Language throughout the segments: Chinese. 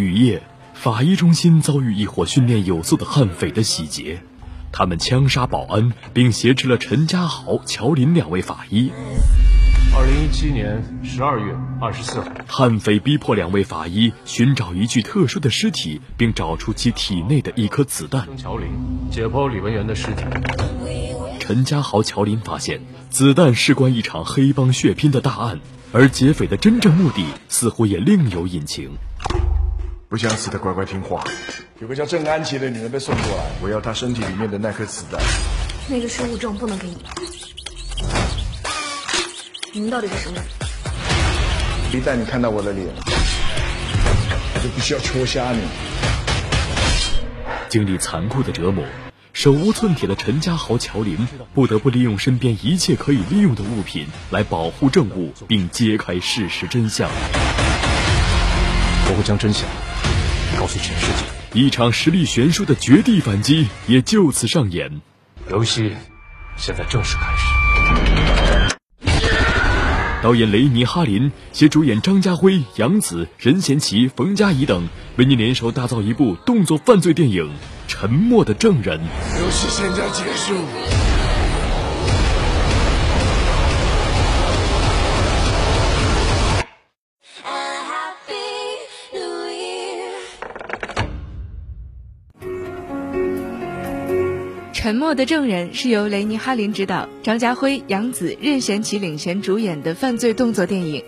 雨夜，法医中心遭遇一伙训练有素的悍匪的洗劫，他们枪杀保安，并挟持了陈家豪、乔林两位法医。二零一七年十二月二十四号，悍匪逼迫两位法医寻找一具特殊的尸体，并找出其体内的一颗子弹。乔林解剖李文元的尸体。陈家豪、乔林发现，子弹事关一场黑帮血拼的大案，而劫匪的真正目的似乎也另有隐情。不想死的乖乖听话。有个叫郑安琪的女人被送过来，我要她身体里面的那颗子弹。那个是物证，不能给你。你们到底是什么人？一旦你看到我的脸，我就必须要戳瞎你。经历残酷的折磨，手无寸铁的陈家豪、乔林不得不利用身边一切可以利用的物品来保护证物，并揭开事实真相。我会将真相告诉全世界。一场实力悬殊的绝地反击也就此上演。游戏现在正式开始。导演雷尼·哈林携主演张家辉、杨紫、任贤齐、冯佳怡等，为您联手打造一部动作犯罪电影《沉默的证人》。游戏现在结束。《沉默的证人》是由雷尼·哈林执导，张家辉、杨紫、任贤齐领衔主演的犯罪动作电影。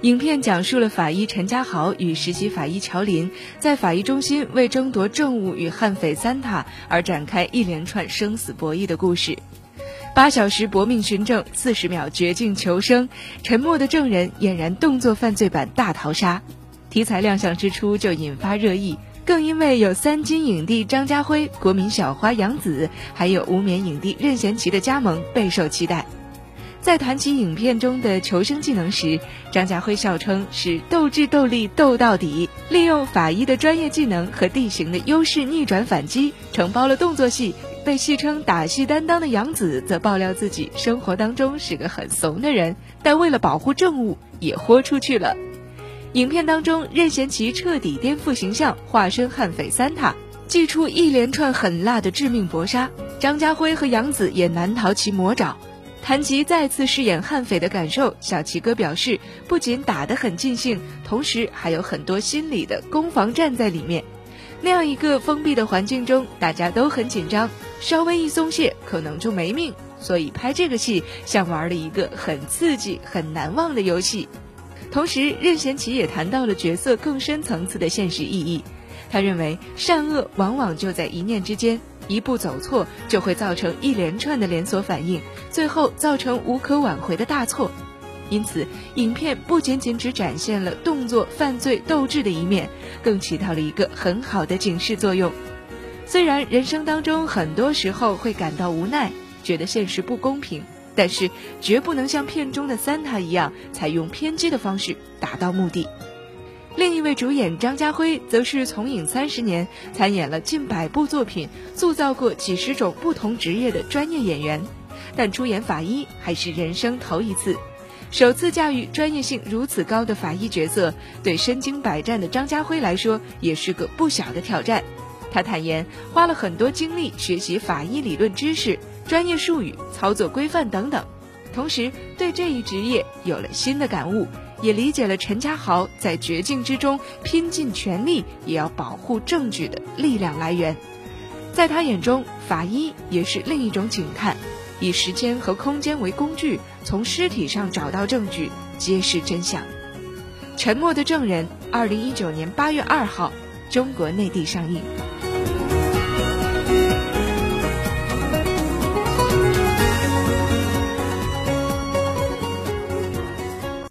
影片讲述了法医陈家豪与实习法医乔林在法医中心为争夺证物与悍匪三塔而展开一连串生死博弈的故事。八小时搏命寻证，四十秒绝境求生，《沉默的证人》俨然动作犯罪版大逃杀。题材亮相之初就引发热议。更因为有三金影帝张家辉、国民小花杨紫，还有无冕影帝任贤齐的加盟，备受期待。在谈起影片中的求生技能时，张家辉笑称是斗智斗力斗到底，利用法医的专业技能和地形的优势逆转反击，承包了动作戏。被戏称打戏担当的杨紫则爆料自己生活当中是个很怂的人，但为了保护证物也豁出去了。影片当中，任贤齐彻底颠覆形象，化身悍匪三塔，祭出一连串狠辣的致命搏杀。张家辉和杨紫也难逃其魔爪。谈及再次饰演悍匪的感受，小齐哥表示，不仅打得很尽兴，同时还有很多心理的攻防战在里面。那样一个封闭的环境中，大家都很紧张，稍微一松懈，可能就没命。所以拍这个戏，像玩了一个很刺激、很难忘的游戏。同时，任贤齐也谈到了角色更深层次的现实意义。他认为，善恶往往就在一念之间，一步走错就会造成一连串的连锁反应，最后造成无可挽回的大错。因此，影片不仅仅只展现了动作犯罪斗志的一面，更起到了一个很好的警示作用。虽然人生当中很多时候会感到无奈，觉得现实不公平。但是绝不能像片中的三塔一样，采用偏激的方式达到目的。另一位主演张家辉则是从影三十年，参演了近百部作品，塑造过几十种不同职业的专业演员，但出演法医还是人生头一次。首次驾驭专业性如此高的法医角色，对身经百战的张家辉来说也是个不小的挑战。他坦言，花了很多精力学习法医理论知识。专业术语、操作规范等等，同时对这一职业有了新的感悟，也理解了陈家豪在绝境之中拼尽全力也要保护证据的力量来源。在他眼中，法医也是另一种警探，以时间和空间为工具，从尸体上找到证据，揭示真相。《沉默的证人》，二零一九年八月二号，中国内地上映。